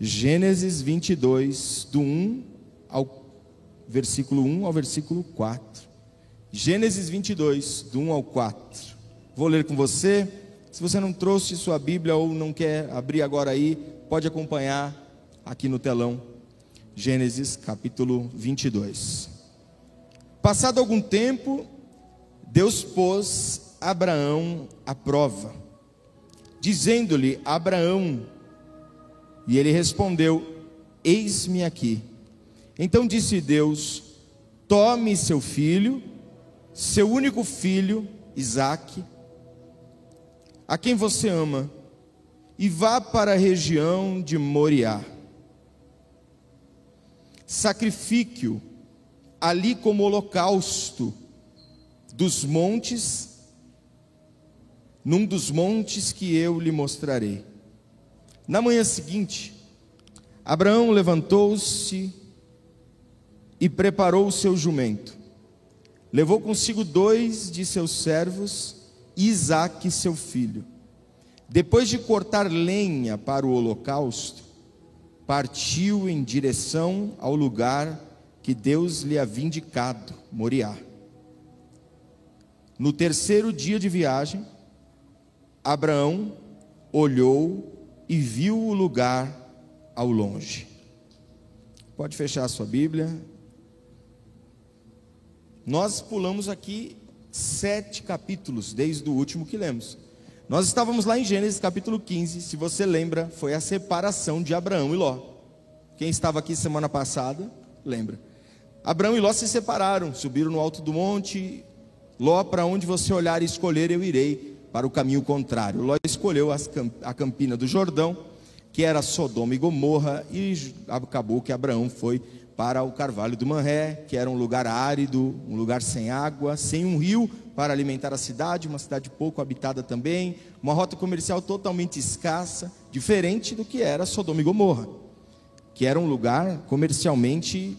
Gênesis 22, do 1 ao versículo 1 ao versículo 4. Gênesis 22, do 1 ao 4. Vou ler com você. Se você não trouxe sua Bíblia ou não quer abrir agora aí, pode acompanhar aqui no telão. Gênesis capítulo 22. Passado algum tempo, Deus pôs Abraão à prova, dizendo-lhe: Abraão, e ele respondeu: Eis-me aqui. Então disse Deus: Tome seu filho, seu único filho, Isaque, a quem você ama, e vá para a região de Moriá. Sacrifique-o ali como holocausto dos montes, num dos montes que eu lhe mostrarei. Na manhã seguinte, Abraão levantou-se e preparou o seu jumento. Levou consigo dois de seus servos Isaque, seu filho. Depois de cortar lenha para o holocausto, partiu em direção ao lugar que Deus lhe havia indicado, Moriá. No terceiro dia de viagem, Abraão olhou e viu o lugar ao longe. Pode fechar a sua Bíblia. Nós pulamos aqui sete capítulos, desde o último que lemos. Nós estávamos lá em Gênesis capítulo 15, se você lembra, foi a separação de Abraão e Ló. Quem estava aqui semana passada, lembra. Abraão e Ló se separaram, subiram no alto do monte. Ló, para onde você olhar e escolher, eu irei para o caminho contrário. Ló escolheu a campina do Jordão, que era Sodoma e Gomorra, e acabou que Abraão foi para o Carvalho do Manré, que era um lugar árido, um lugar sem água, sem um rio para alimentar a cidade, uma cidade pouco habitada também, uma rota comercial totalmente escassa, diferente do que era Sodoma e Gomorra, que era um lugar comercialmente,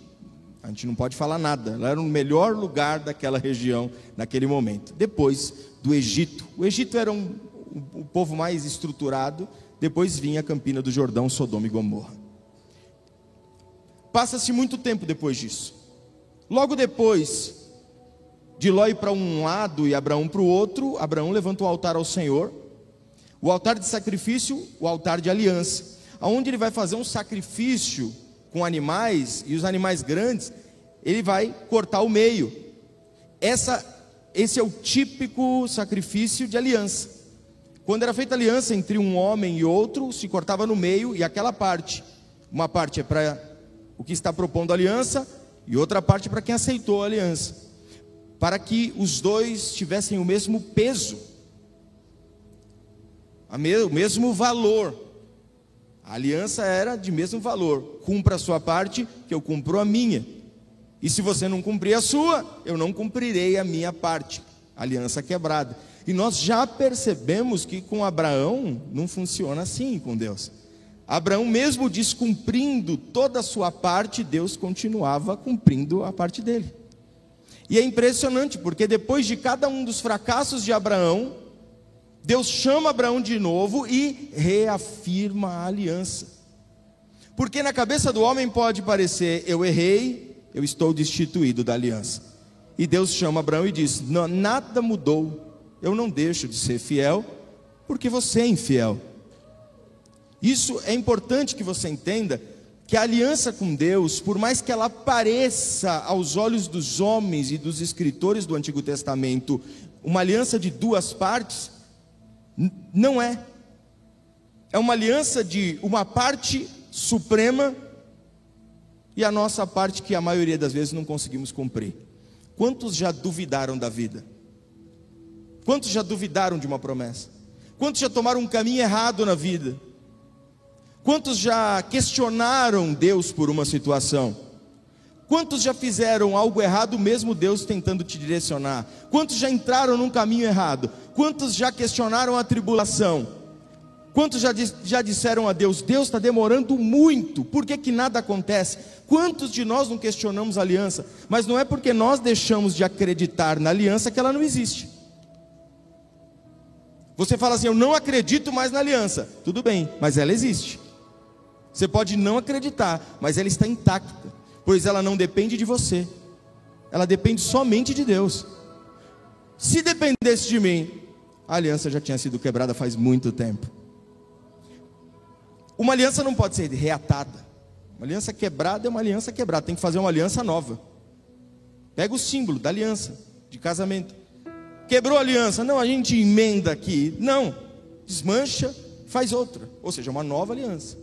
a gente não pode falar nada, era o melhor lugar daquela região naquele momento. Depois do Egito, o Egito era um, o povo mais estruturado, depois vinha a Campina do Jordão, Sodoma e Gomorra. Passa-se muito tempo depois disso. Logo depois de Ló ir para um lado e Abraão para o outro, Abraão levanta o altar ao Senhor, o altar de sacrifício, o altar de aliança, aonde ele vai fazer um sacrifício com animais e os animais grandes, ele vai cortar o meio. Essa, esse é o típico sacrifício de aliança. Quando era feita aliança entre um homem e outro, se cortava no meio e aquela parte, uma parte é para o que está propondo a aliança, e outra parte para quem aceitou a aliança, para que os dois tivessem o mesmo peso, o mesmo valor. A aliança era de mesmo valor. Cumpra a sua parte, que eu cumpro a minha. E se você não cumprir a sua, eu não cumprirei a minha parte. Aliança quebrada. E nós já percebemos que com Abraão não funciona assim com Deus. Abraão, mesmo descumprindo toda a sua parte, Deus continuava cumprindo a parte dele. E é impressionante, porque depois de cada um dos fracassos de Abraão, Deus chama Abraão de novo e reafirma a aliança. Porque na cabeça do homem pode parecer: eu errei, eu estou destituído da aliança. E Deus chama Abraão e diz: nada mudou, eu não deixo de ser fiel, porque você é infiel. Isso é importante que você entenda que a aliança com Deus, por mais que ela pareça aos olhos dos homens e dos escritores do Antigo Testamento uma aliança de duas partes, não é. É uma aliança de uma parte suprema e a nossa parte que a maioria das vezes não conseguimos cumprir. Quantos já duvidaram da vida? Quantos já duvidaram de uma promessa? Quantos já tomaram um caminho errado na vida? Quantos já questionaram Deus por uma situação? Quantos já fizeram algo errado, mesmo Deus tentando te direcionar? Quantos já entraram num caminho errado? Quantos já questionaram a tribulação? Quantos já, já disseram a Deus: Deus está demorando muito, por que, que nada acontece? Quantos de nós não questionamos a aliança? Mas não é porque nós deixamos de acreditar na aliança que ela não existe. Você fala assim: Eu não acredito mais na aliança. Tudo bem, mas ela existe. Você pode não acreditar, mas ela está intacta, pois ela não depende de você, ela depende somente de Deus. Se dependesse de mim, a aliança já tinha sido quebrada faz muito tempo. Uma aliança não pode ser reatada. Uma aliança quebrada é uma aliança quebrada, tem que fazer uma aliança nova. Pega o símbolo da aliança de casamento. Quebrou a aliança, não, a gente emenda aqui. Não, desmancha, faz outra. Ou seja, uma nova aliança.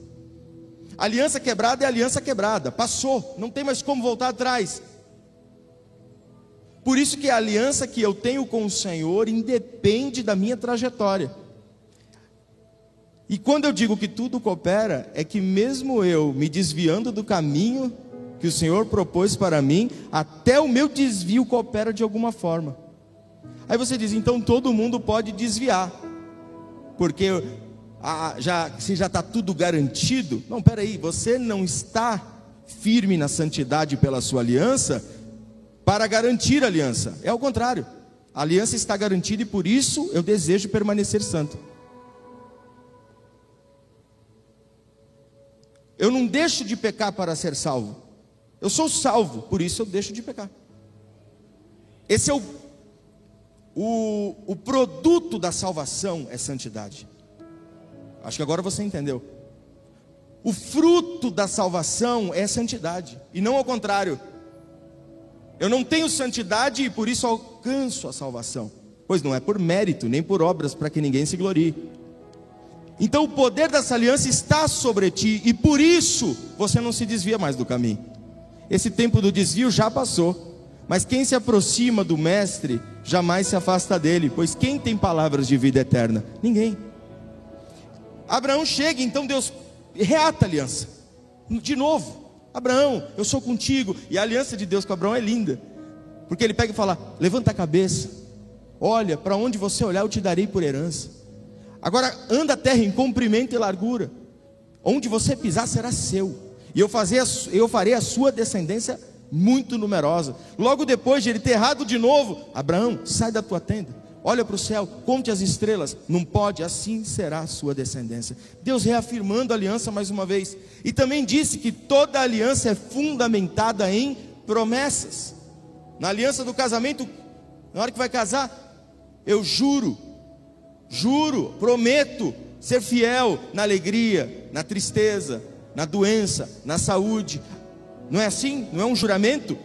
Aliança quebrada é aliança quebrada, passou, não tem mais como voltar atrás. Por isso que a aliança que eu tenho com o Senhor independe da minha trajetória. E quando eu digo que tudo coopera, é que mesmo eu me desviando do caminho que o Senhor propôs para mim, até o meu desvio coopera de alguma forma. Aí você diz, então todo mundo pode desviar, porque ah, já, se já está tudo garantido. Não, peraí, você não está firme na santidade pela sua aliança, para garantir a aliança. É o contrário. A aliança está garantida e por isso eu desejo permanecer santo. Eu não deixo de pecar para ser salvo. Eu sou salvo, por isso eu deixo de pecar. Esse é o, o, o produto da salvação é santidade. Acho que agora você entendeu. O fruto da salvação é santidade, e não ao contrário. Eu não tenho santidade e por isso alcanço a salvação. Pois não é por mérito, nem por obras, para que ninguém se glorie. Então o poder dessa aliança está sobre ti, e por isso você não se desvia mais do caminho. Esse tempo do desvio já passou. Mas quem se aproxima do Mestre jamais se afasta dele, pois quem tem palavras de vida eterna? Ninguém. Abraão chega, então Deus reata a aliança, de novo. Abraão, eu sou contigo. E a aliança de Deus com Abraão é linda. Porque ele pega e fala: levanta a cabeça, olha, para onde você olhar, eu te darei por herança. Agora anda a terra em comprimento e largura, onde você pisar será seu, e eu, eu farei a sua descendência muito numerosa. Logo depois de ele ter errado de novo, Abraão, sai da tua tenda olha para o céu, conte as estrelas, não pode, assim será a sua descendência. Deus reafirmando a aliança mais uma vez, e também disse que toda aliança é fundamentada em promessas. Na aliança do casamento, na hora que vai casar, eu juro, juro, prometo ser fiel na alegria, na tristeza, na doença, na saúde. Não é assim? Não é um juramento?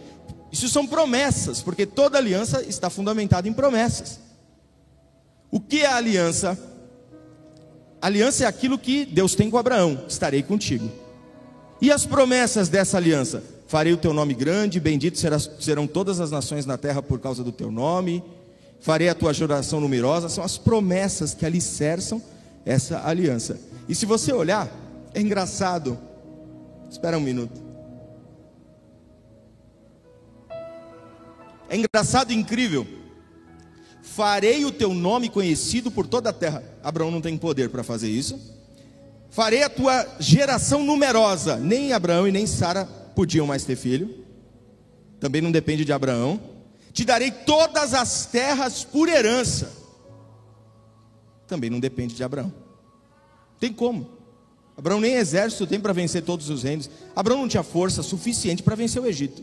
Isso são promessas, porque toda aliança está fundamentada em promessas. O que é a aliança? A aliança é aquilo que Deus tem com Abraão: estarei contigo. E as promessas dessa aliança? Farei o teu nome grande, bendito serão todas as nações na terra por causa do teu nome, farei a tua geração numerosa. São as promessas que alicerçam essa aliança. E se você olhar, é engraçado. Espera um minuto. É engraçado e incrível Farei o teu nome conhecido por toda a terra. Abraão não tem poder para fazer isso. Farei a tua geração numerosa. Nem Abraão e nem Sara podiam mais ter filho. Também não depende de Abraão. Te darei todas as terras por herança. Também não depende de Abraão. Tem como? Abraão nem exército tem para vencer todos os reinos. Abraão não tinha força suficiente para vencer o Egito.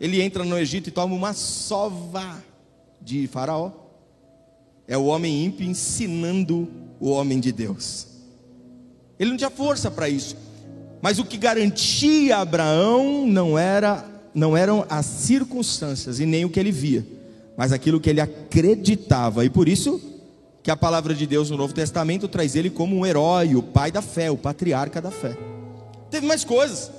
Ele entra no Egito e toma uma sova de Faraó. É o homem ímpio ensinando o homem de Deus. Ele não tinha força para isso. Mas o que garantia Abraão não era não eram as circunstâncias e nem o que ele via, mas aquilo que ele acreditava. E por isso que a palavra de Deus no Novo Testamento traz ele como um herói, o pai da fé, o patriarca da fé. Teve mais coisas.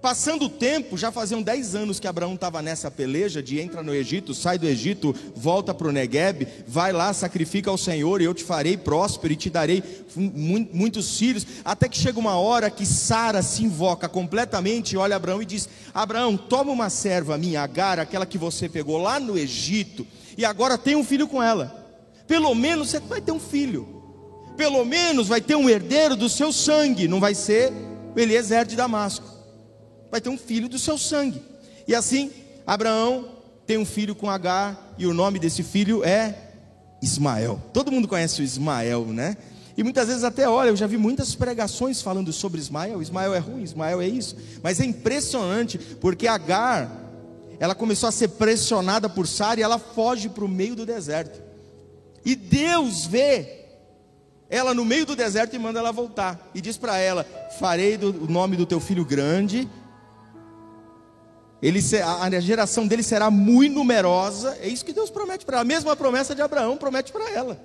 Passando o tempo, já faziam 10 anos que Abraão estava nessa peleja de entra no Egito, sai do Egito, volta para o Negueb, vai lá, sacrifica ao Senhor e eu te farei próspero e te darei muitos filhos. Até que chega uma hora que Sara se invoca completamente, olha Abraão e diz: Abraão, toma uma serva minha, Agar, aquela que você pegou lá no Egito, e agora tem um filho com ela. Pelo menos você vai ter um filho. Pelo menos vai ter um herdeiro do seu sangue, não vai ser Eliezer de Damasco vai ter um filho do seu sangue. E assim, Abraão tem um filho com Agar, e o nome desse filho é Ismael. Todo mundo conhece o Ismael, né? E muitas vezes até, olha, eu já vi muitas pregações falando sobre Ismael. Ismael é ruim, Ismael é isso. Mas é impressionante, porque Agar, ela começou a ser pressionada por Sara e ela foge para o meio do deserto. E Deus vê ela no meio do deserto e manda ela voltar. E diz para ela: Farei do, o nome do teu filho grande. Ele, a geração dele será muito numerosa. É isso que Deus promete para ela. A mesma promessa de Abraão promete para ela.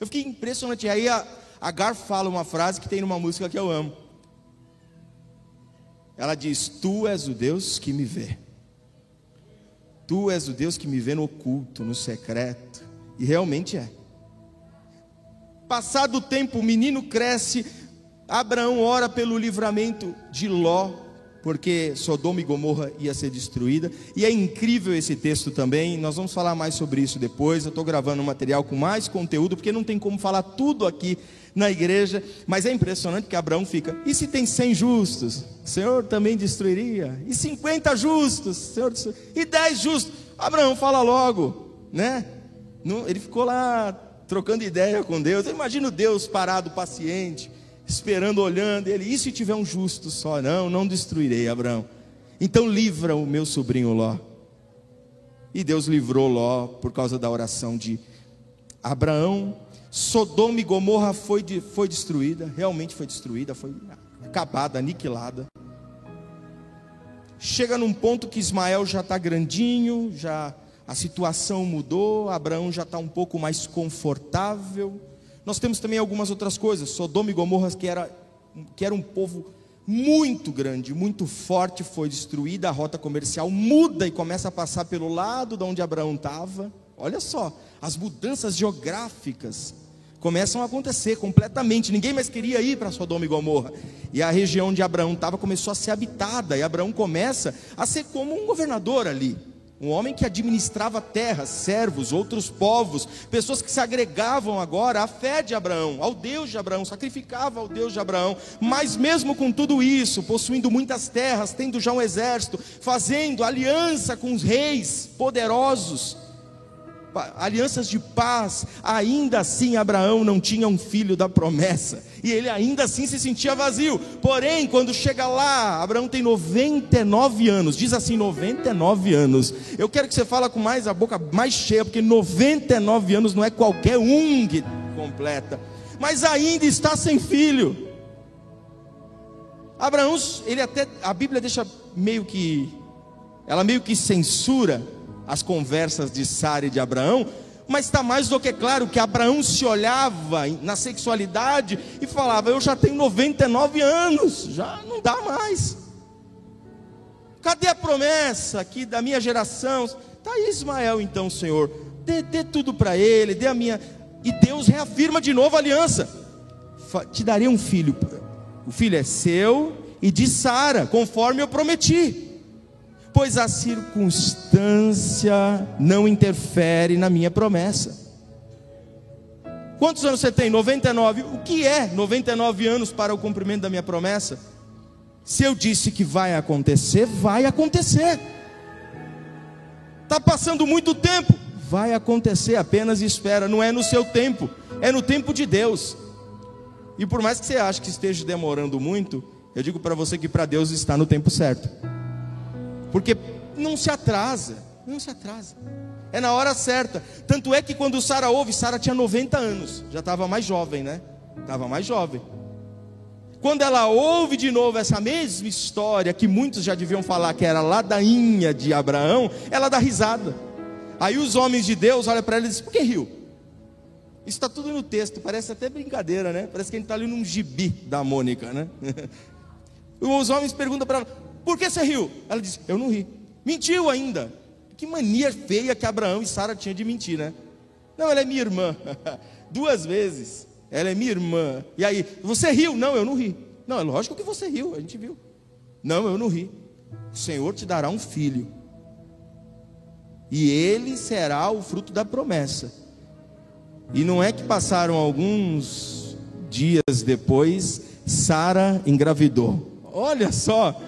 Eu fiquei impressionante. E aí a Agar fala uma frase que tem numa música que eu amo. Ela diz: Tu és o Deus que me vê. Tu és o Deus que me vê no oculto, no secreto. E realmente é. Passado o tempo, o menino cresce. Abraão ora pelo livramento de Ló porque Sodoma e Gomorra ia ser destruída. E é incrível esse texto também. Nós vamos falar mais sobre isso depois. Eu estou gravando um material com mais conteúdo, porque não tem como falar tudo aqui na igreja. Mas é impressionante que Abraão fica. E se tem 100 justos? O Senhor também destruiria. E 50 justos? Senhor, e 10 justos? Abraão fala logo, né? Ele ficou lá trocando ideia com Deus. Eu imagino Deus parado, paciente esperando, olhando. Ele, e se tiver um justo só? Não, não destruirei, Abraão. Então livra o meu sobrinho Ló. E Deus livrou Ló por causa da oração de Abraão. Sodoma e Gomorra foi, de, foi destruída, realmente foi destruída, foi acabada, aniquilada. Chega num ponto que Ismael já está grandinho, já a situação mudou, Abraão já está um pouco mais confortável. Nós temos também algumas outras coisas. Sodoma e Gomorra, que era, que era um povo muito grande, muito forte, foi destruída. A rota comercial muda e começa a passar pelo lado de onde Abraão estava. Olha só, as mudanças geográficas começam a acontecer completamente. Ninguém mais queria ir para Sodoma e Gomorra. E a região onde Abraão estava começou a ser habitada. E Abraão começa a ser como um governador ali um homem que administrava terras, servos, outros povos, pessoas que se agregavam agora à fé de Abraão, ao Deus de Abraão, sacrificava ao Deus de Abraão, mas mesmo com tudo isso, possuindo muitas terras, tendo já um exército, fazendo aliança com os reis poderosos, alianças de paz, ainda assim Abraão não tinha um filho da promessa, e ele ainda assim se sentia vazio. Porém, quando chega lá, Abraão tem 99 anos, diz assim: 99 anos. Eu quero que você fale com mais a boca mais cheia, porque 99 anos não é qualquer um que completa, mas ainda está sem filho. Abraão, ele até, a Bíblia deixa meio que, ela meio que censura as conversas de Sara e de Abraão, mas está mais do que claro que Abraão se olhava na sexualidade e falava: Eu já tenho 99 anos, já não dá mais. Cadê a promessa aqui da minha geração? Está aí Ismael, então, Senhor, dê, dê tudo para ele, dê a minha. E Deus reafirma de novo a aliança: Te darei um filho, o filho é seu e de Sara, conforme eu prometi pois a circunstância não interfere na minha promessa. Quantos anos você tem? 99. O que é 99 anos para o cumprimento da minha promessa? Se eu disse que vai acontecer, vai acontecer. Está passando muito tempo, vai acontecer, apenas espera. Não é no seu tempo, é no tempo de Deus. E por mais que você ache que esteja demorando muito, eu digo para você que para Deus está no tempo certo. Porque não se atrasa, não se atrasa. É na hora certa. Tanto é que quando Sara ouve, Sara tinha 90 anos, já estava mais jovem, né? Estava mais jovem. Quando ela ouve de novo essa mesma história, que muitos já deviam falar que era ladainha de Abraão, ela dá risada. Aí os homens de Deus olham para ela e dizem: Por que riu? Isso está tudo no texto, parece até brincadeira, né? Parece que a gente está ali num gibi da Mônica, né? Os homens perguntam para ela: por que você riu? Ela disse: Eu não ri. Mentiu ainda. Que mania feia que Abraão e Sara tinham de mentir, né? Não, ela é minha irmã. Duas vezes. Ela é minha irmã. E aí, você riu? Não, eu não ri. Não, é lógico que você riu, a gente viu. Não, eu não ri. O Senhor te dará um filho. E ele será o fruto da promessa. E não é que passaram alguns dias depois, Sara engravidou. Olha só,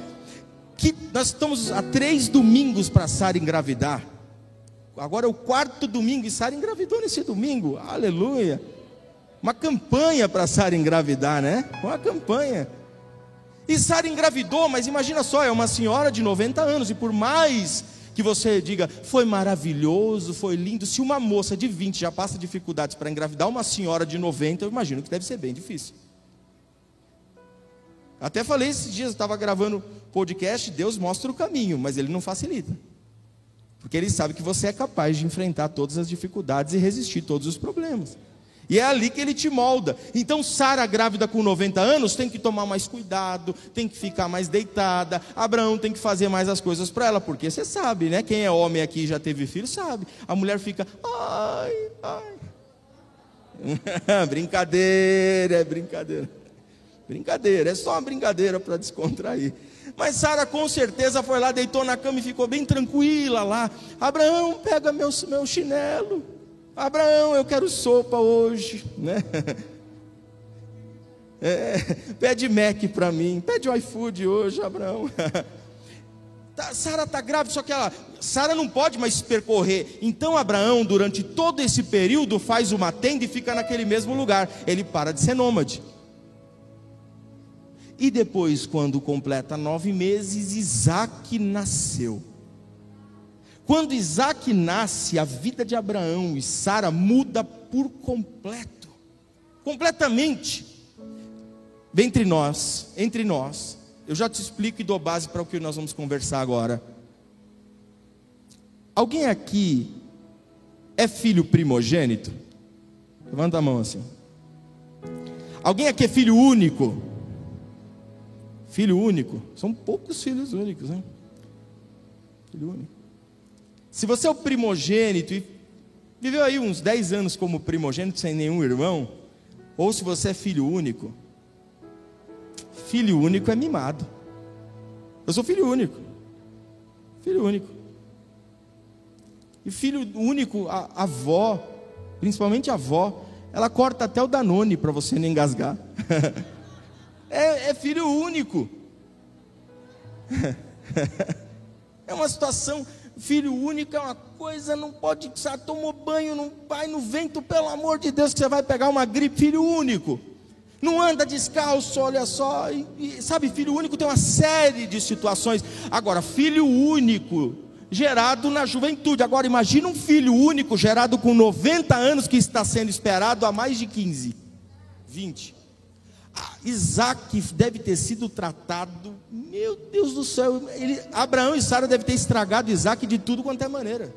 que nós estamos há três domingos para Sara engravidar. Agora é o quarto domingo e Sara engravidou nesse domingo. Aleluia. uma campanha para Sara engravidar, né? Uma campanha. E Sara engravidou, mas imagina só, é uma senhora de 90 anos, e por mais que você diga, foi maravilhoso, foi lindo, se uma moça de 20 já passa dificuldades para engravidar uma senhora de 90, eu imagino que deve ser bem difícil. Até falei esses dias, estava gravando podcast, Deus mostra o caminho, mas Ele não facilita. Porque Ele sabe que você é capaz de enfrentar todas as dificuldades e resistir todos os problemas. E é ali que ele te molda. Então, Sara, grávida com 90 anos, tem que tomar mais cuidado, tem que ficar mais deitada. Abraão tem que fazer mais as coisas para ela, porque você sabe, né? Quem é homem aqui e já teve filho, sabe. A mulher fica, ai, ai. brincadeira, é brincadeira. Brincadeira, é só uma brincadeira para descontrair. Mas Sara com certeza foi lá, deitou na cama e ficou bem tranquila lá. Abraão, pega meu, meu chinelo. Abraão, eu quero sopa hoje, né? É, pede Mac para mim, pede iFood hoje, Abraão. Tá, Sara está grávida, só que ela, Sara não pode mais percorrer. Então Abraão, durante todo esse período, faz uma tenda e fica naquele mesmo lugar. Ele para de ser nômade. E depois, quando completa nove meses, Isaac nasceu. Quando Isaac nasce, a vida de Abraão e Sara muda por completo, completamente. Entre nós, entre nós, eu já te explico e dou base para o que nós vamos conversar agora. Alguém aqui é filho primogênito? Levanta a mão assim. Alguém aqui é filho único? Filho único? São poucos filhos únicos, né? Filho único. Se você é o primogênito e viveu aí uns 10 anos como primogênito sem nenhum irmão, ou se você é filho único, filho único é mimado. Eu sou filho único. Filho único. E filho único, a, a avó, principalmente a avó, ela corta até o Danone para você não engasgar. é, é filho único. é uma situação filho único é uma coisa, não pode, você tomou banho, não vai no vento, pelo amor de Deus, que você vai pegar uma gripe, filho único. Não anda descalço, olha só. E, e, sabe, filho único tem uma série de situações. Agora, filho único, gerado na juventude. Agora, imagina um filho único gerado com 90 anos que está sendo esperado há mais de 15, 20. Isaac deve ter sido tratado, meu Deus do céu, ele, Abraão e Sara devem ter estragado Isaac de tudo quanto é maneira.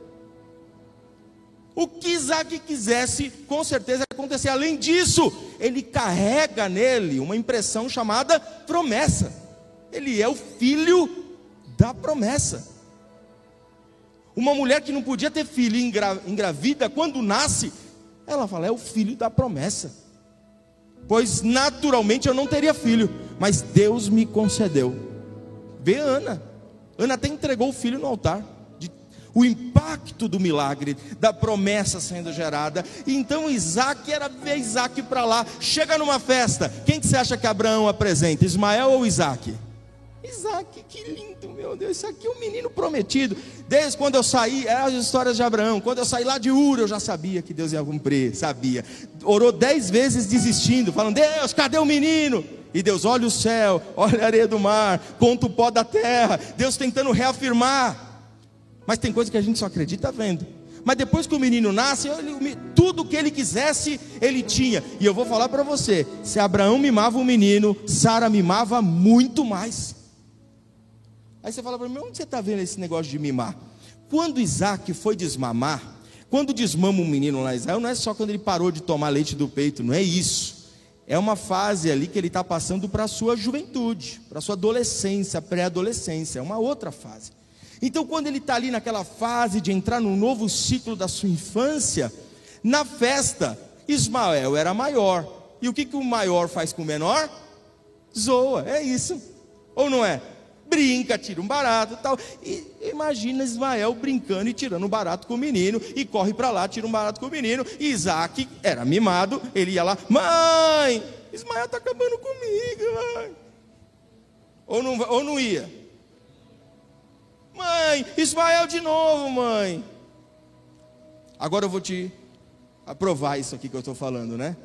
O que Isaac quisesse, com certeza acontecer. Além disso, ele carrega nele uma impressão chamada promessa. Ele é o filho da promessa. Uma mulher que não podia ter filho e engravida, quando nasce, ela fala: é o filho da promessa pois naturalmente eu não teria filho, mas Deus me concedeu. Vê Ana, Ana até entregou o filho no altar. o impacto do milagre, da promessa sendo gerada. Então Isaac era ver Isaac para lá. Chega numa festa, quem que você acha que Abraão apresenta? Ismael ou Isaac? Isaac, que lindo, meu Deus, isso aqui é um menino prometido. Desde quando eu saí, eram as histórias de Abraão. Quando eu saí lá de Ur, eu já sabia que Deus ia cumprir, sabia. Orou dez vezes desistindo, falando: Deus, cadê o menino? E Deus olha o céu, olha a areia do mar, conta o pó da terra. Deus tentando reafirmar. Mas tem coisa que a gente só acredita vendo. Mas depois que o menino nasce, ele, tudo que ele quisesse, ele tinha. E eu vou falar para você: se Abraão mimava o menino, Sara mimava muito mais. Aí você fala para mim, onde você está vendo esse negócio de mimar? Quando Isaac foi desmamar, quando desmama um menino lá em Israel, não é só quando ele parou de tomar leite do peito, não é isso. É uma fase ali que ele está passando para a sua juventude, para a sua adolescência, pré-adolescência, é uma outra fase. Então, quando ele está ali naquela fase de entrar num novo ciclo da sua infância, na festa, Ismael era maior. E o que, que o maior faz com o menor? Zoa, é isso. Ou não é? Brinca, tira um barato e tal. E imagina Ismael brincando e tirando um barato com o menino, e corre para lá, tira um barato com o menino. E Isaac era mimado, ele ia lá, mãe, Ismael está acabando comigo, mãe. Ou não, ou não ia? Mãe, Ismael de novo, mãe. Agora eu vou te aprovar isso aqui que eu estou falando, né?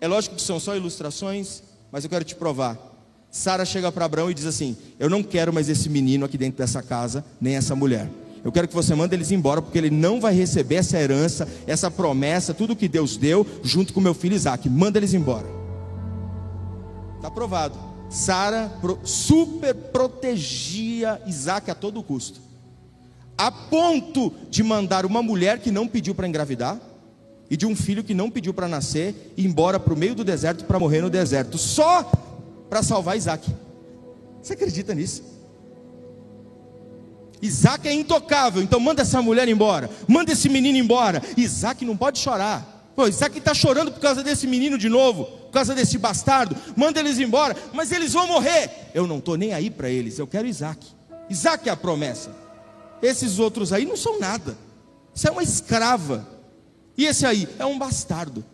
É lógico que são só ilustrações, mas eu quero te provar. Sara chega para Abraão e diz assim: Eu não quero mais esse menino aqui dentro dessa casa, nem essa mulher. Eu quero que você mande eles embora, porque ele não vai receber essa herança, essa promessa, tudo que Deus deu, junto com meu filho Isaac. Manda eles embora. Está aprovado. Sara super protegia Isaac a todo custo, a ponto de mandar uma mulher que não pediu para engravidar e de um filho que não pediu para nascer embora para o meio do deserto para morrer no deserto, só para salvar Isaac. Você acredita nisso? Isaac é intocável, então manda essa mulher embora, manda esse menino embora. Isaac não pode chorar. Pô, Isaac está chorando por causa desse menino de novo, por causa desse bastardo. Manda eles embora, mas eles vão morrer. Eu não estou nem aí para eles, eu quero Isaac. Isaac é a promessa. Esses outros aí não são nada. Isso é uma escrava. E esse aí é um bastardo.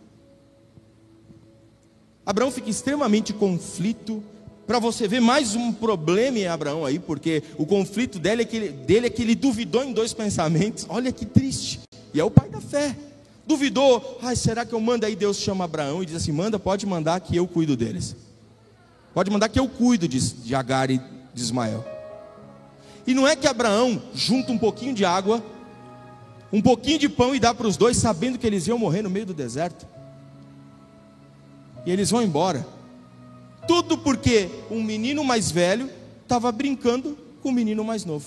Abraão fica extremamente conflito para você ver mais um problema em Abraão aí, porque o conflito dele é, que ele, dele é que ele duvidou em dois pensamentos. Olha que triste. E é o pai da fé. Duvidou, ai, será que eu mando aí? Deus chama Abraão e diz assim: manda, pode mandar que eu cuido deles. Pode mandar que eu cuido de, de Agar e de Ismael. E não é que Abraão junta um pouquinho de água, um pouquinho de pão e dá para os dois, sabendo que eles iam morrer no meio do deserto. E eles vão embora. Tudo porque um menino mais velho estava brincando com um menino mais novo.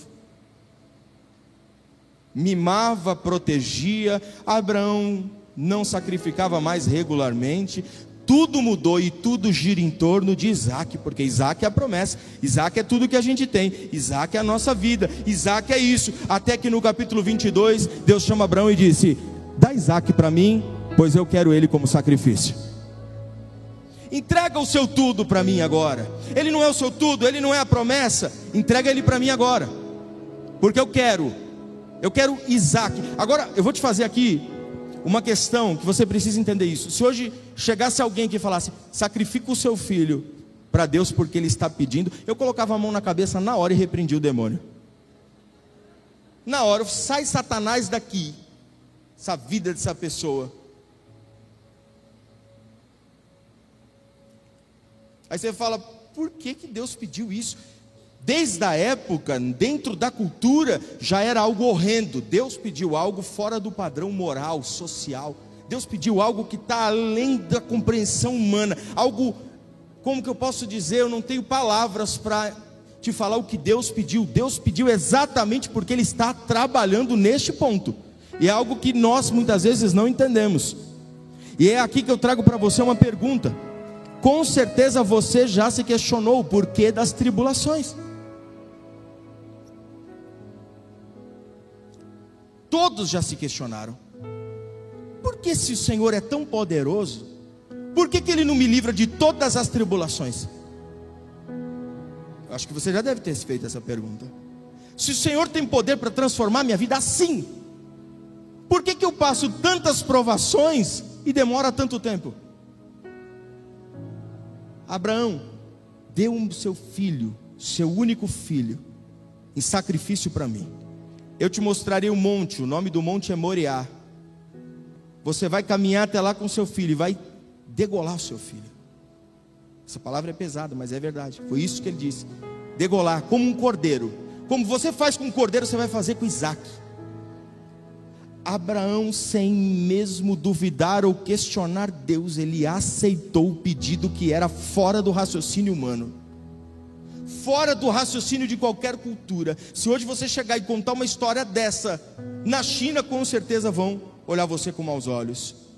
Mimava, protegia, Abraão não sacrificava mais regularmente, tudo mudou e tudo gira em torno de Isaac, porque Isaac é a promessa, Isaac é tudo que a gente tem, Isaac é a nossa vida, Isaac é isso. Até que no capítulo 22, Deus chama Abraão e disse: Dá Isaac para mim, pois eu quero ele como sacrifício. Entrega o seu tudo para mim agora. Ele não é o seu tudo, ele não é a promessa. Entrega ele para mim agora. Porque eu quero. Eu quero Isaac. Agora, eu vou te fazer aqui uma questão que você precisa entender isso. Se hoje chegasse alguém que falasse, sacrifica o seu filho para Deus porque ele está pedindo, eu colocava a mão na cabeça na hora e repreendia o demônio. Na hora, sai Satanás daqui, essa vida dessa pessoa. Aí você fala, por que, que Deus pediu isso? Desde a época, dentro da cultura, já era algo horrendo. Deus pediu algo fora do padrão moral, social. Deus pediu algo que está além da compreensão humana. Algo, como que eu posso dizer? Eu não tenho palavras para te falar o que Deus pediu. Deus pediu exatamente porque Ele está trabalhando neste ponto. E é algo que nós muitas vezes não entendemos. E é aqui que eu trago para você uma pergunta com certeza você já se questionou o porquê das tribulações. Todos já se questionaram. Por que se o Senhor é tão poderoso, por que, que Ele não me livra de todas as tribulações? Acho que você já deve ter feito essa pergunta. Se o Senhor tem poder para transformar minha vida assim, por que, que eu passo tantas provações e demora tanto tempo? Abraão deu um seu filho, seu único filho, em sacrifício para mim. Eu te mostrarei o um monte, o nome do monte é Moriá. Você vai caminhar até lá com seu filho e vai degolar o seu filho. Essa palavra é pesada, mas é verdade. Foi isso que ele disse. Degolar como um cordeiro. Como você faz com um cordeiro, você vai fazer com Isaac. Abraão, sem mesmo duvidar ou questionar Deus, ele aceitou o pedido que era fora do raciocínio humano, fora do raciocínio de qualquer cultura. Se hoje você chegar e contar uma história dessa, na China com certeza vão olhar você com maus olhos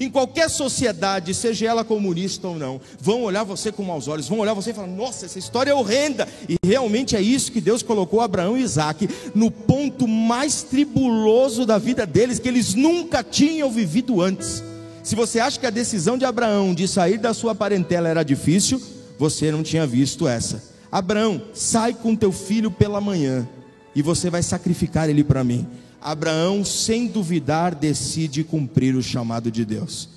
em qualquer sociedade, seja ela comunista ou não, vão olhar você com maus olhos, vão olhar você e falar: nossa, essa história é horrenda. E realmente é isso que Deus colocou Abraão e Isaac no ponto mais tribuloso da vida deles, que eles nunca tinham vivido antes. Se você acha que a decisão de Abraão de sair da sua parentela era difícil, você não tinha visto essa. Abraão, sai com teu filho pela manhã e você vai sacrificar ele para mim. Abraão, sem duvidar, decide cumprir o chamado de Deus.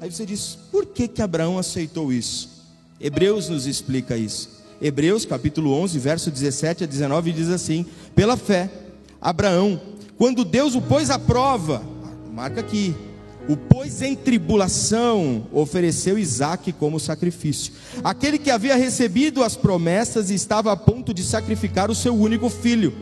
Aí você diz, por que que Abraão aceitou isso? Hebreus nos explica isso. Hebreus capítulo 11, verso 17 a 19 diz assim: Pela fé, Abraão, quando Deus o pôs à prova, marca aqui, o pôs em tribulação, ofereceu Isaac como sacrifício. Aquele que havia recebido as promessas estava a ponto de sacrificar o seu único filho.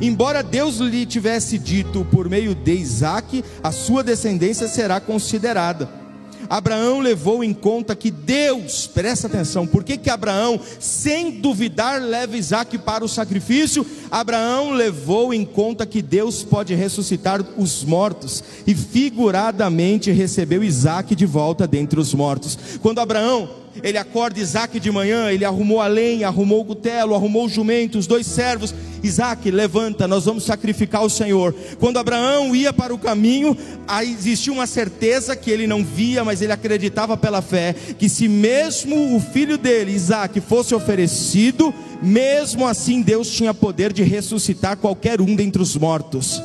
Embora Deus lhe tivesse dito por meio de Isaac, a sua descendência será considerada. Abraão levou em conta que Deus, presta atenção, por que, que Abraão, sem duvidar, leva Isaac para o sacrifício? Abraão levou em conta que Deus pode ressuscitar os mortos, e figuradamente recebeu Isaac de volta dentre os mortos. Quando Abraão ele acorda Isaac de manhã, ele arrumou a lenha, arrumou o cutelo, arrumou o jumento, os dois servos. Isaac, levanta, nós vamos sacrificar o Senhor. Quando Abraão ia para o caminho, existia uma certeza que ele não via, mas ele acreditava pela fé, que se mesmo o filho dele, Isaac, fosse oferecido, mesmo assim Deus tinha poder de ressuscitar qualquer um dentre os mortos.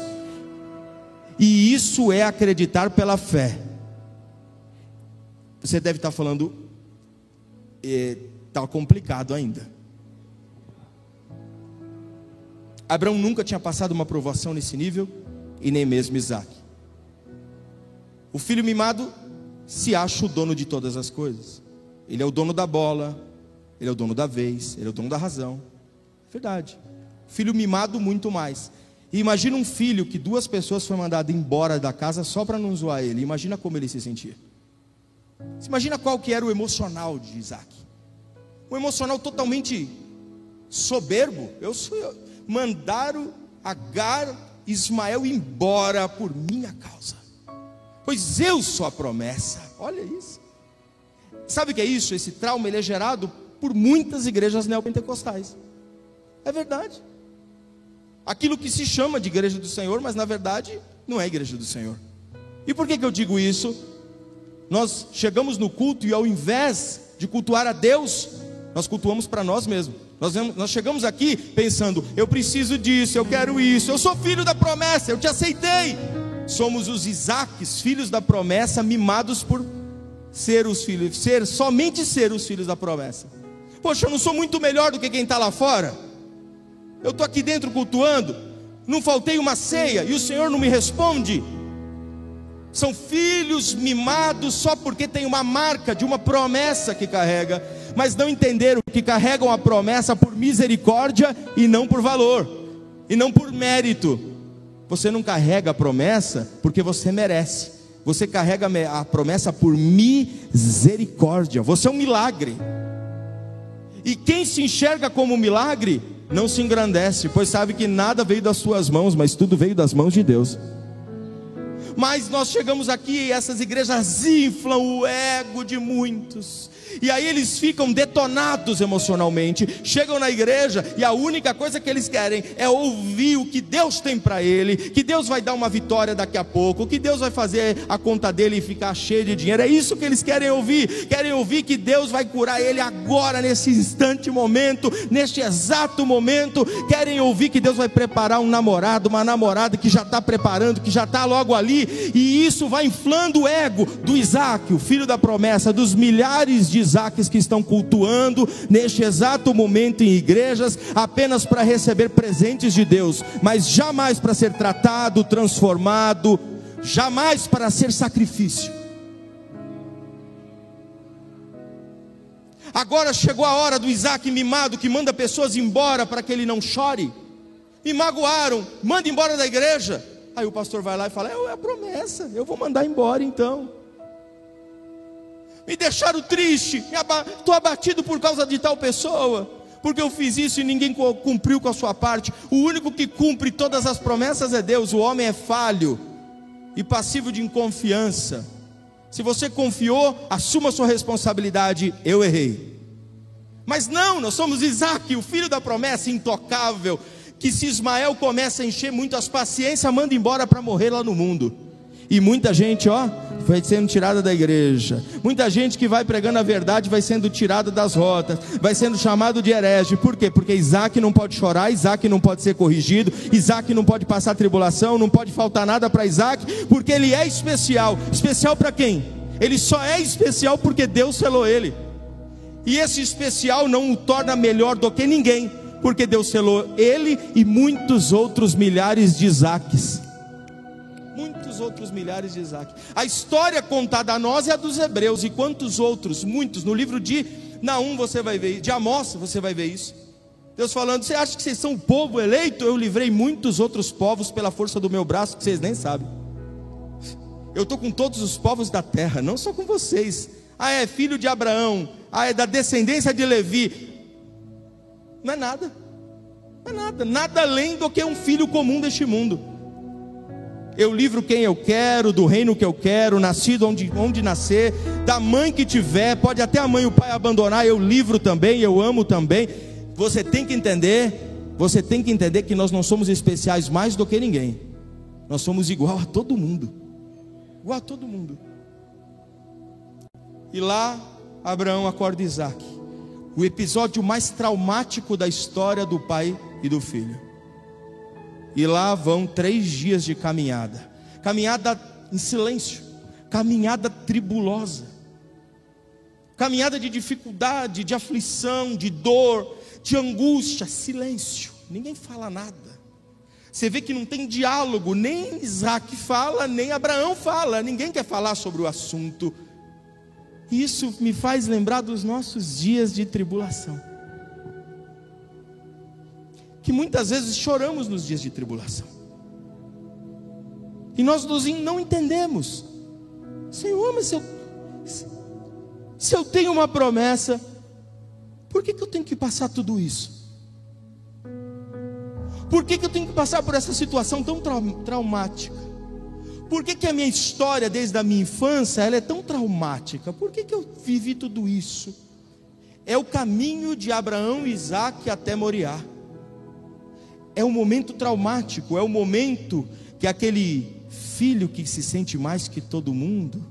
E isso é acreditar pela fé. Você deve estar falando, está complicado ainda. Abraão nunca tinha passado uma provação nesse nível, e nem mesmo Isaac. O filho mimado se acha o dono de todas as coisas. Ele é o dono da bola, ele é o dono da vez, ele é o dono da razão. Verdade. Filho mimado, muito mais. E imagina um filho que duas pessoas foram mandadas embora da casa só para não zoar ele. Imagina como ele se sentia. Você imagina qual que era o emocional de Isaac um emocional totalmente soberbo. Eu sou mandaram Agar Ismael embora por minha causa. Pois eu sou a promessa. Olha isso. Sabe o que é isso? Esse trauma ele é gerado por muitas igrejas neopentecostais. É verdade. Aquilo que se chama de igreja do Senhor, mas na verdade não é igreja do Senhor. E por que, que eu digo isso? Nós chegamos no culto e ao invés de cultuar a Deus, nós cultuamos para nós mesmos. Nós, nós chegamos aqui pensando: eu preciso disso, eu quero isso, eu sou filho da promessa, eu te aceitei. Somos os Isaques, filhos da promessa, mimados por ser os filhos, ser somente ser os filhos da promessa. Poxa, eu não sou muito melhor do que quem está lá fora. Eu estou aqui dentro cultuando, não faltei uma ceia e o Senhor não me responde. São filhos mimados só porque tem uma marca de uma promessa que carrega mas não entenderam que carregam a promessa por misericórdia e não por valor, e não por mérito. Você não carrega a promessa porque você merece, você carrega a promessa por misericórdia, você é um milagre. E quem se enxerga como um milagre, não se engrandece, pois sabe que nada veio das suas mãos, mas tudo veio das mãos de Deus. Mas nós chegamos aqui e essas igrejas inflam o ego de muitos, e aí eles ficam detonados emocionalmente, chegam na igreja e a única coisa que eles querem é ouvir o que Deus tem para ele, que Deus vai dar uma vitória daqui a pouco, que Deus vai fazer a conta dele ficar cheia de dinheiro. É isso que eles querem ouvir. Querem ouvir que Deus vai curar ele agora, nesse instante momento, neste exato momento. Querem ouvir que Deus vai preparar um namorado, uma namorada que já está preparando, que já está logo ali, e isso vai inflando o ego do Isaac, o filho da promessa, dos milhares de Isaques que estão cultuando neste exato momento em igrejas apenas para receber presentes de Deus, mas jamais para ser tratado, transformado, jamais para ser sacrifício. Agora chegou a hora do Isaac mimado que manda pessoas embora para que ele não chore. Me magoaram, manda embora da igreja. Aí o pastor vai lá e fala: É a promessa, eu vou mandar embora então me deixaram triste, estou abatido por causa de tal pessoa, porque eu fiz isso e ninguém cumpriu com a sua parte. O único que cumpre todas as promessas é Deus, o homem é falho e passivo de inconfiança. Se você confiou, assuma sua responsabilidade, eu errei. Mas não, nós somos Isaac, o filho da promessa intocável, que se Ismael começa a encher muito as paciências, manda embora para morrer lá no mundo. E muita gente, ó, vai sendo tirada da igreja. Muita gente que vai pregando a verdade vai sendo tirada das rotas, vai sendo chamado de herege. Por quê? Porque Isaac não pode chorar, Isaac não pode ser corrigido, Isaac não pode passar tribulação, não pode faltar nada para Isaac, porque ele é especial. Especial para quem? Ele só é especial porque Deus selou ele. E esse especial não o torna melhor do que ninguém, porque Deus selou ele e muitos outros milhares de Isaques quantos outros milhares de Isaac? A história contada a nós é a dos hebreus, e quantos outros, muitos, no livro de Naum você vai ver, de Amós você vai ver isso. Deus falando, você acha que vocês são o povo eleito? Eu livrei muitos outros povos pela força do meu braço, que vocês nem sabem. Eu estou com todos os povos da terra, não só com vocês. Ah, é filho de Abraão, ah, é da descendência de Levi. Não é nada, não é nada, nada além do que um filho comum deste mundo. Eu livro quem eu quero, do reino que eu quero, nascido onde, onde nascer, da mãe que tiver, pode até a mãe e o pai abandonar, eu livro também, eu amo também. Você tem que entender, você tem que entender que nós não somos especiais mais do que ninguém. Nós somos igual a todo mundo. Igual a todo mundo. E lá Abraão acorda Isaac. O episódio mais traumático da história do pai e do filho. E lá vão três dias de caminhada. Caminhada em silêncio. Caminhada tribulosa. Caminhada de dificuldade, de aflição, de dor, de angústia. Silêncio. Ninguém fala nada. Você vê que não tem diálogo. Nem Isaac fala, nem Abraão fala. Ninguém quer falar sobre o assunto. Isso me faz lembrar dos nossos dias de tribulação que muitas vezes choramos nos dias de tribulação. E nós não entendemos. Senhor, mas se eu, se eu tenho uma promessa, por que, que eu tenho que passar tudo isso? Por que, que eu tenho que passar por essa situação tão traumática? Por que, que a minha história desde a minha infância ela é tão traumática? Por que, que eu vivi tudo isso? É o caminho de Abraão e Isaac até Moriá é um momento traumático, é o um momento que aquele filho que se sente mais que todo mundo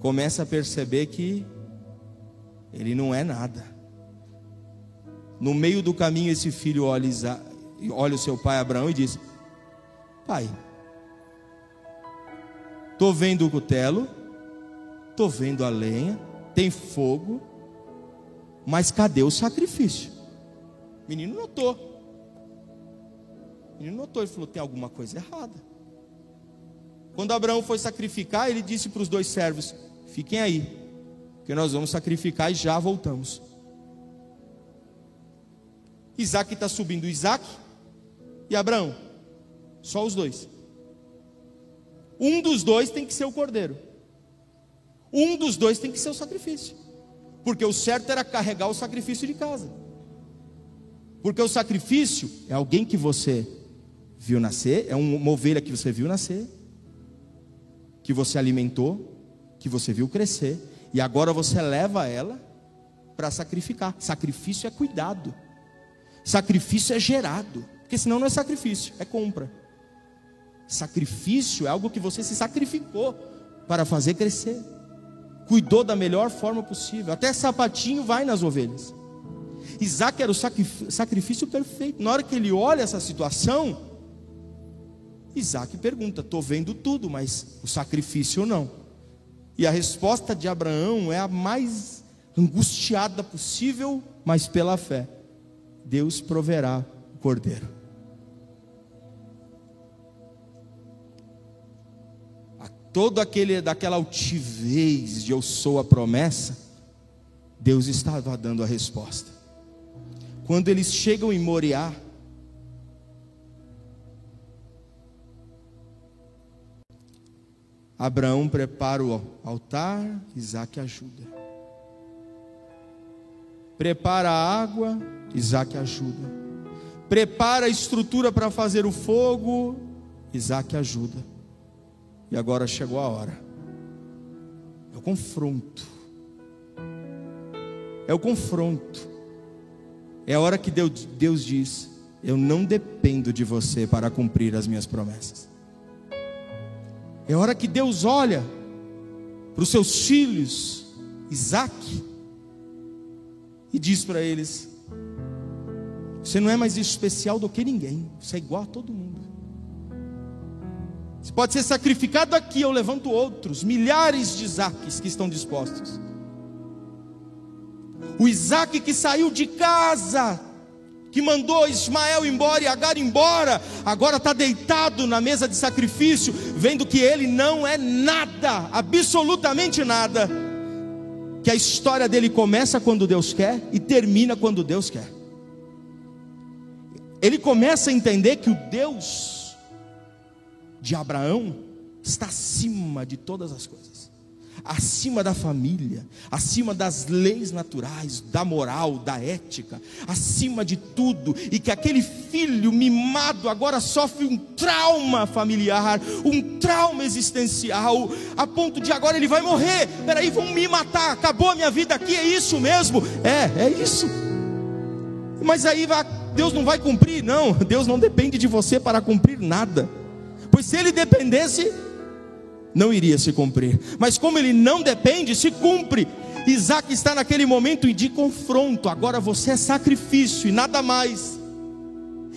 começa a perceber que ele não é nada. No meio do caminho, esse filho olha, olha o seu pai Abraão e diz: Pai, estou vendo o cutelo, estou vendo a lenha, tem fogo, mas cadê o sacrifício? Menino notou. Ele notou, ele falou: tem alguma coisa errada. Quando Abraão foi sacrificar, ele disse para os dois servos: fiquem aí, porque nós vamos sacrificar e já voltamos. Isaac está subindo, Isaac e Abraão, só os dois. Um dos dois tem que ser o cordeiro, um dos dois tem que ser o sacrifício, porque o certo era carregar o sacrifício de casa, porque o sacrifício é alguém que você viu nascer, é uma ovelha que você viu nascer, que você alimentou, que você viu crescer, e agora você leva ela para sacrificar. Sacrifício é cuidado, sacrifício é gerado, porque senão não é sacrifício, é compra. Sacrifício é algo que você se sacrificou para fazer crescer, cuidou da melhor forma possível, até sapatinho vai nas ovelhas. Isaac era o sacrifício perfeito. Na hora que ele olha essa situação, Isaac pergunta: Estou vendo tudo, mas o sacrifício não. E a resposta de Abraão é a mais angustiada possível, mas pela fé: Deus proverá o cordeiro. A todo aquele daquela altivez de eu sou a promessa, Deus estava dando a resposta. Quando eles chegam em Moriá, Abraão prepara o altar, Isaac ajuda. Prepara a água, Isaac ajuda. Prepara a estrutura para fazer o fogo, Isaac ajuda. E agora chegou a hora. É o confronto. É o confronto. É a hora que Deus, Deus diz: Eu não dependo de você para cumprir as minhas promessas. É hora que Deus olha para os seus filhos, Isaac, e diz para eles: Você não é mais especial do que ninguém, você é igual a todo mundo. Você pode ser sacrificado aqui, eu levanto outros, milhares de Isaques que estão dispostos. O Isaac que saiu de casa, que mandou Ismael embora e Agar embora, agora está deitado na mesa de sacrifício, vendo que ele não é nada, absolutamente nada. Que a história dele começa quando Deus quer e termina quando Deus quer. Ele começa a entender que o Deus de Abraão está acima de todas as coisas acima da família, acima das leis naturais, da moral, da ética, acima de tudo, e que aquele filho mimado agora sofre um trauma familiar, um trauma existencial, a ponto de agora ele vai morrer. Peraí, vão me matar, acabou a minha vida aqui, é isso mesmo? É, é isso. Mas aí vai, Deus não vai cumprir? Não, Deus não depende de você para cumprir nada, pois se ele dependesse, não iria se cumprir. Mas como ele não depende, se cumpre. Isaac está naquele momento de confronto. Agora você é sacrifício e nada mais.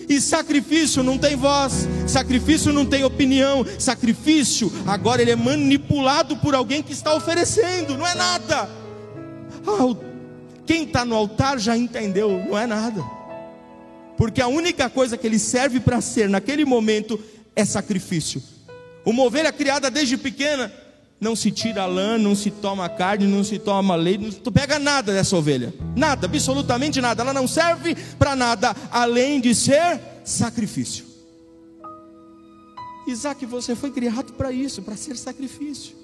E sacrifício não tem voz, sacrifício não tem opinião, sacrifício agora ele é manipulado por alguém que está oferecendo, não é nada. Quem está no altar já entendeu, não é nada, porque a única coisa que ele serve para ser naquele momento é sacrifício. Uma ovelha criada desde pequena, não se tira lã, não se toma carne, não se toma leite, não tu pega nada dessa ovelha, nada, absolutamente nada. Ela não serve para nada além de ser sacrifício. Isaac, você foi criado para isso, para ser sacrifício.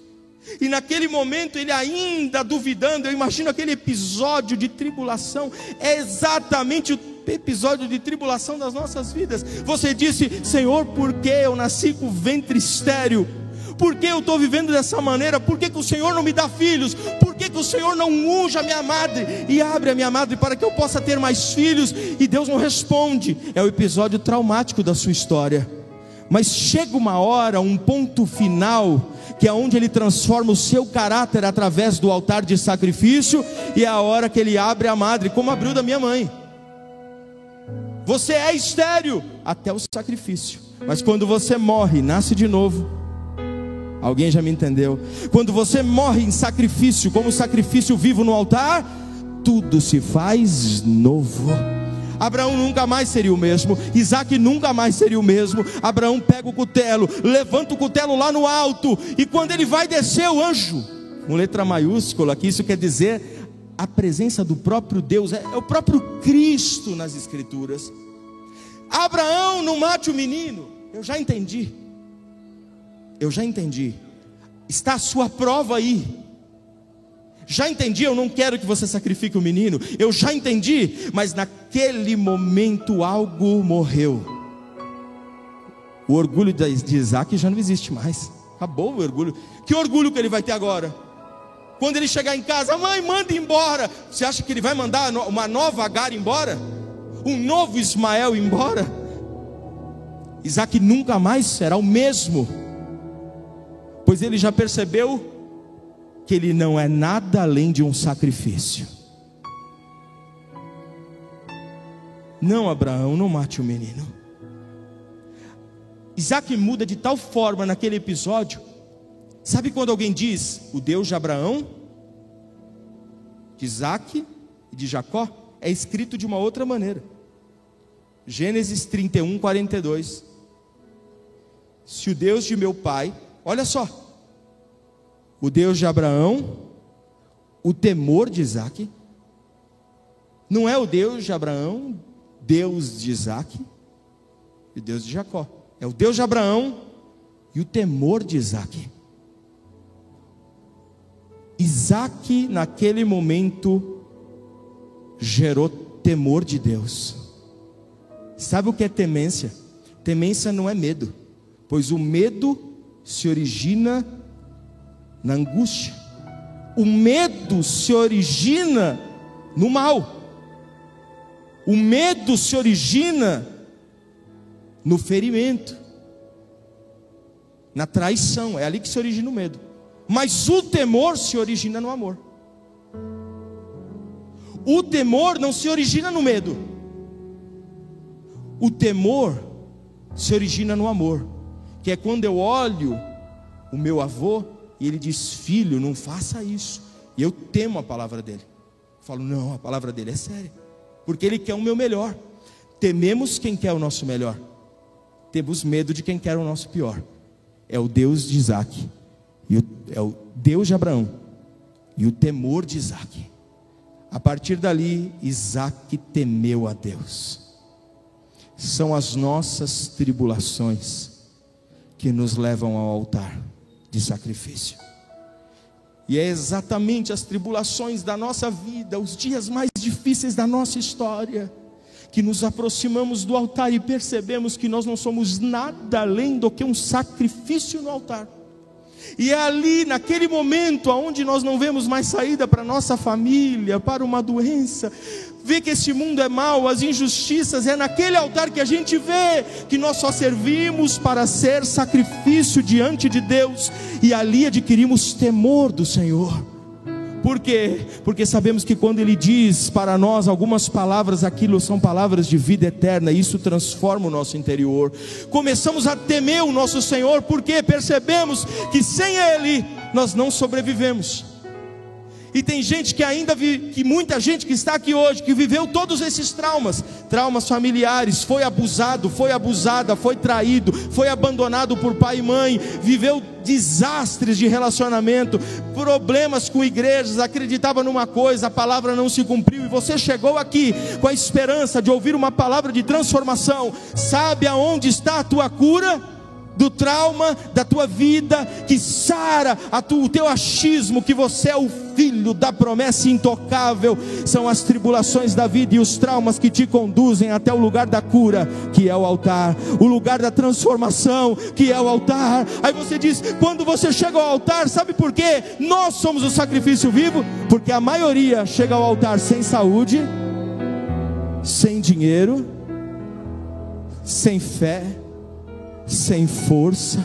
E naquele momento ele ainda duvidando, eu imagino aquele episódio de tribulação, é exatamente o episódio de tribulação das nossas vidas. Você disse, Senhor, por que eu nasci com ventre estéreo? Por que eu estou vivendo dessa maneira? Por que, que o Senhor não me dá filhos? Por que, que o Senhor não unge a minha madre e abre a minha madre para que eu possa ter mais filhos? E Deus não responde. É o episódio traumático da sua história. Mas chega uma hora, um ponto final, que é onde ele transforma o seu caráter através do altar de sacrifício, e é a hora que ele abre a madre, como abriu da minha mãe. Você é estéreo até o sacrifício. Mas quando você morre, nasce de novo. Alguém já me entendeu? Quando você morre em sacrifício, como sacrifício vivo no altar, tudo se faz novo. Abraão nunca mais seria o mesmo, Isaac nunca mais seria o mesmo. Abraão pega o cutelo, levanta o cutelo lá no alto, e quando ele vai descer, o anjo, com letra maiúscula, aqui isso quer dizer a presença do próprio Deus, é, é o próprio Cristo nas Escrituras. Abraão não mate o menino, eu já entendi, eu já entendi, está a sua prova aí. Já entendi, eu não quero que você sacrifique o menino, eu já entendi, mas naquele momento algo morreu. O orgulho de Isaac já não existe mais, acabou o orgulho. Que orgulho que ele vai ter agora? Quando ele chegar em casa, mãe, manda embora. Você acha que ele vai mandar uma nova Agar embora? Um novo Ismael embora? Isaac nunca mais será o mesmo, pois ele já percebeu que ele não é nada além de um sacrifício. Não, Abraão, não mate o menino. Isaac muda de tal forma naquele episódio Sabe quando alguém diz o Deus de Abraão, de Isaac e de Jacó? É escrito de uma outra maneira. Gênesis 31, 42. Se o Deus de meu pai, olha só, o Deus de Abraão, o temor de Isaac, não é o Deus de Abraão, Deus de Isaac e Deus de Jacó. É o Deus de Abraão e o temor de Isaac. Isaac, naquele momento, gerou temor de Deus. Sabe o que é temência? Temência não é medo, pois o medo se origina na angústia, o medo se origina no mal, o medo se origina no ferimento, na traição, é ali que se origina o medo. Mas o temor se origina no amor. O temor não se origina no medo. O temor se origina no amor, que é quando eu olho o meu avô e ele diz: "Filho, não faça isso". E eu temo a palavra dele. Eu falo: "Não, a palavra dele é séria, porque ele quer o meu melhor". tememos quem quer o nosso melhor, temos medo de quem quer o nosso pior. É o Deus de Isaac, e o, é o Deus de Abraão, e o temor de Isaac. A partir dali, Isaac temeu a Deus. São as nossas tribulações que nos levam ao altar de sacrifício. E é exatamente as tribulações da nossa vida, os dias mais difíceis da nossa história, que nos aproximamos do altar e percebemos que nós não somos nada além do que um sacrifício no altar. E é ali, naquele momento, onde nós não vemos mais saída para nossa família, para uma doença, vê que esse mundo é mau, as injustiças, é naquele altar que a gente vê que nós só servimos para ser sacrifício diante de Deus, e ali adquirimos temor do Senhor. Por quê? Porque sabemos que quando Ele diz para nós algumas palavras, aquilo são palavras de vida eterna, e isso transforma o nosso interior. Começamos a temer o nosso Senhor, porque percebemos que sem Ele nós não sobrevivemos. E tem gente que ainda que muita gente que está aqui hoje, que viveu todos esses traumas, traumas familiares, foi abusado, foi abusada, foi traído, foi abandonado por pai e mãe, viveu desastres de relacionamento, problemas com igrejas, acreditava numa coisa, a palavra não se cumpriu, e você chegou aqui com a esperança de ouvir uma palavra de transformação. Sabe aonde está a tua cura? Do trauma da tua vida, que sara tu, o teu achismo, que você é o filho da promessa intocável, são as tribulações da vida e os traumas que te conduzem até o lugar da cura, que é o altar, o lugar da transformação, que é o altar. Aí você diz: quando você chega ao altar, sabe por quê? Nós somos o sacrifício vivo, porque a maioria chega ao altar sem saúde, sem dinheiro, sem fé sem força,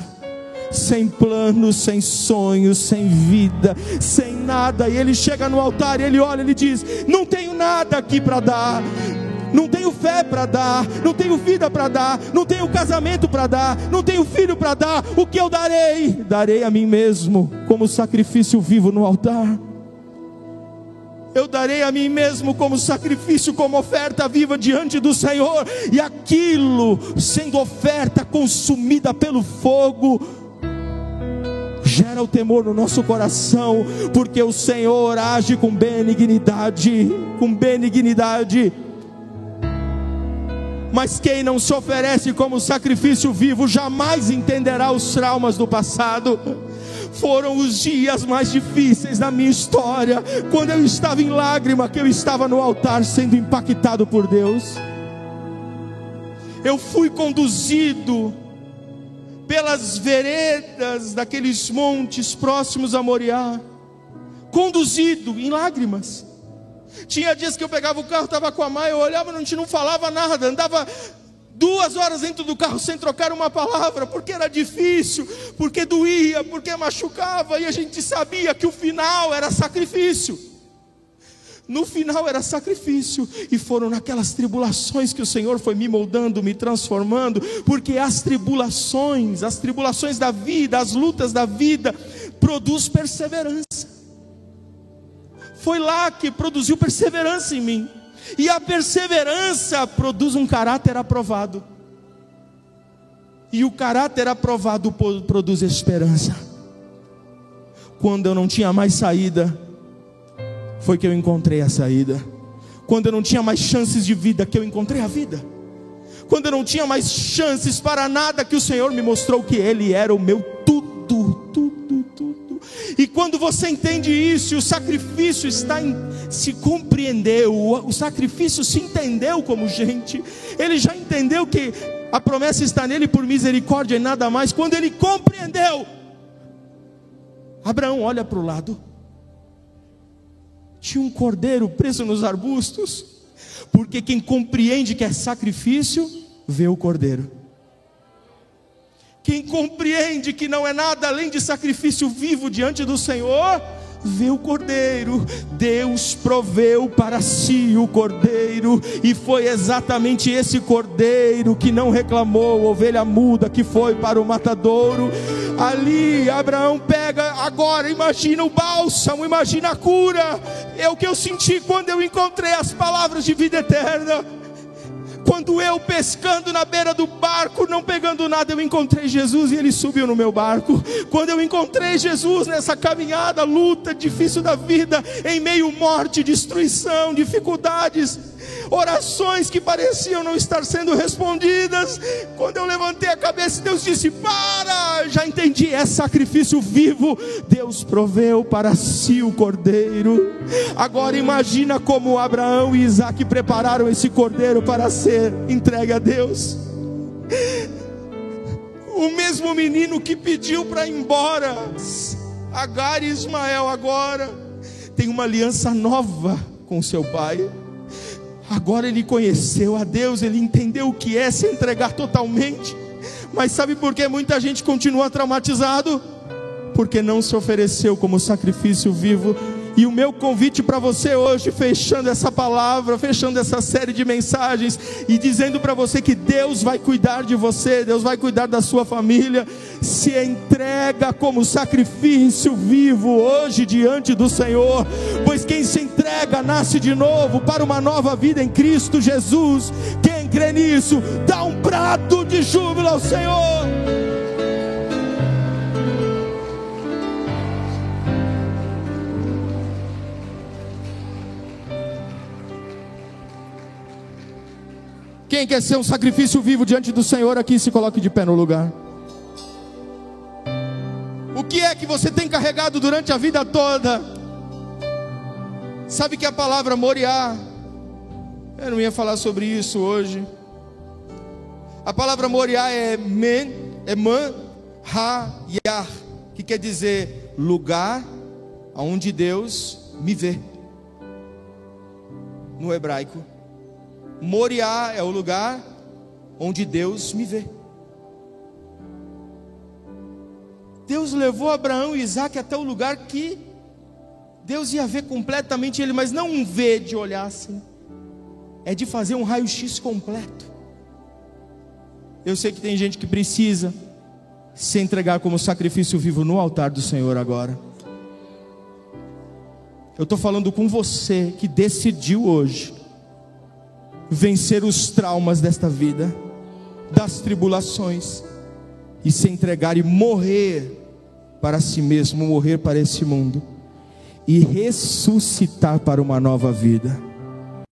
sem planos, sem sonhos, sem vida, sem nada. E ele chega no altar ele olha, ele diz: Não tenho nada aqui para dar. Não tenho fé para dar, não tenho vida para dar, não tenho casamento para dar, não tenho filho para dar. O que eu darei? Darei a mim mesmo como sacrifício vivo no altar eu darei a mim mesmo como sacrifício, como oferta viva diante do Senhor, e aquilo, sendo oferta consumida pelo fogo, gera o temor no nosso coração, porque o Senhor age com benignidade, com benignidade. Mas quem não se oferece como sacrifício vivo jamais entenderá os traumas do passado foram os dias mais difíceis da minha história, quando eu estava em lágrima, que eu estava no altar sendo impactado por Deus. Eu fui conduzido pelas veredas daqueles montes próximos a Moriá, conduzido em lágrimas. Tinha dias que eu pegava o carro, estava com a mãe, eu olhava, a gente não falava nada, andava duas horas dentro do carro sem trocar uma palavra, porque era difícil, porque doía, porque machucava, e a gente sabia que o final era sacrifício. No final era sacrifício, e foram naquelas tribulações que o Senhor foi me moldando, me transformando, porque as tribulações, as tribulações da vida, as lutas da vida, produz perseverança. Foi lá que produziu perseverança em mim. E a perseverança produz um caráter aprovado. E o caráter aprovado produz esperança. Quando eu não tinha mais saída, foi que eu encontrei a saída. Quando eu não tinha mais chances de vida, que eu encontrei a vida. Quando eu não tinha mais chances para nada, que o Senhor me mostrou que Ele era o meu tudo, tudo, tudo. E quando você entende isso, o sacrifício está em se compreendeu, o sacrifício se entendeu como gente, ele já entendeu que a promessa está nele por misericórdia e nada mais. Quando ele compreendeu, Abraão olha para o lado, tinha um cordeiro preso nos arbustos, porque quem compreende que é sacrifício, vê o cordeiro. Quem compreende que não é nada além de sacrifício vivo diante do Senhor, vê o cordeiro. Deus proveu para si o cordeiro, e foi exatamente esse cordeiro que não reclamou, ovelha muda que foi para o matadouro. Ali Abraão pega, agora imagina o bálsamo, imagina a cura. É o que eu senti quando eu encontrei as palavras de vida eterna Quando eu pescando na beira do barco, não pegando nada, eu encontrei Jesus e ele subiu no meu barco. Quando eu encontrei Jesus nessa caminhada, luta difícil da vida, em meio morte, destruição, dificuldades, orações que pareciam não estar sendo respondidas. Quando eu levantei a cabeça, Deus disse: Para, já entendi, é sacrifício vivo. Deus proveu para si o cordeiro. Agora imagina como Abraão e Isaac prepararam esse cordeiro para ser entregue a Deus. O mesmo menino que pediu para ir embora, Agar e Ismael, agora tem uma aliança nova com seu pai. Agora ele conheceu a Deus, ele entendeu o que é se entregar totalmente. Mas sabe por que muita gente continua traumatizado? Porque não se ofereceu como sacrifício vivo e o meu convite para você hoje, fechando essa palavra, fechando essa série de mensagens e dizendo para você que Deus vai cuidar de você, Deus vai cuidar da sua família. Se entrega como sacrifício vivo hoje diante do Senhor, pois quem se entrega nasce de novo para uma nova vida em Cristo Jesus. Quem crê nisso, dá um prato de júbilo ao Senhor. Quem quer ser um sacrifício vivo diante do Senhor aqui, se coloque de pé no lugar. O que é que você tem carregado durante a vida toda? Sabe que a palavra Moriá, eu não ia falar sobre isso hoje. A palavra Moriá é men, é man, ha, que quer dizer lugar onde Deus me vê. No hebraico. Moriá é o lugar onde Deus me vê. Deus levou Abraão e Isaac até o lugar que Deus ia ver completamente ele, mas não um ver de olhar assim, é de fazer um raio-x completo. Eu sei que tem gente que precisa se entregar como sacrifício vivo no altar do Senhor agora. Eu estou falando com você que decidiu hoje vencer os traumas desta vida, das tribulações, e se entregar e morrer para si mesmo, morrer para esse mundo, e ressuscitar para uma nova vida.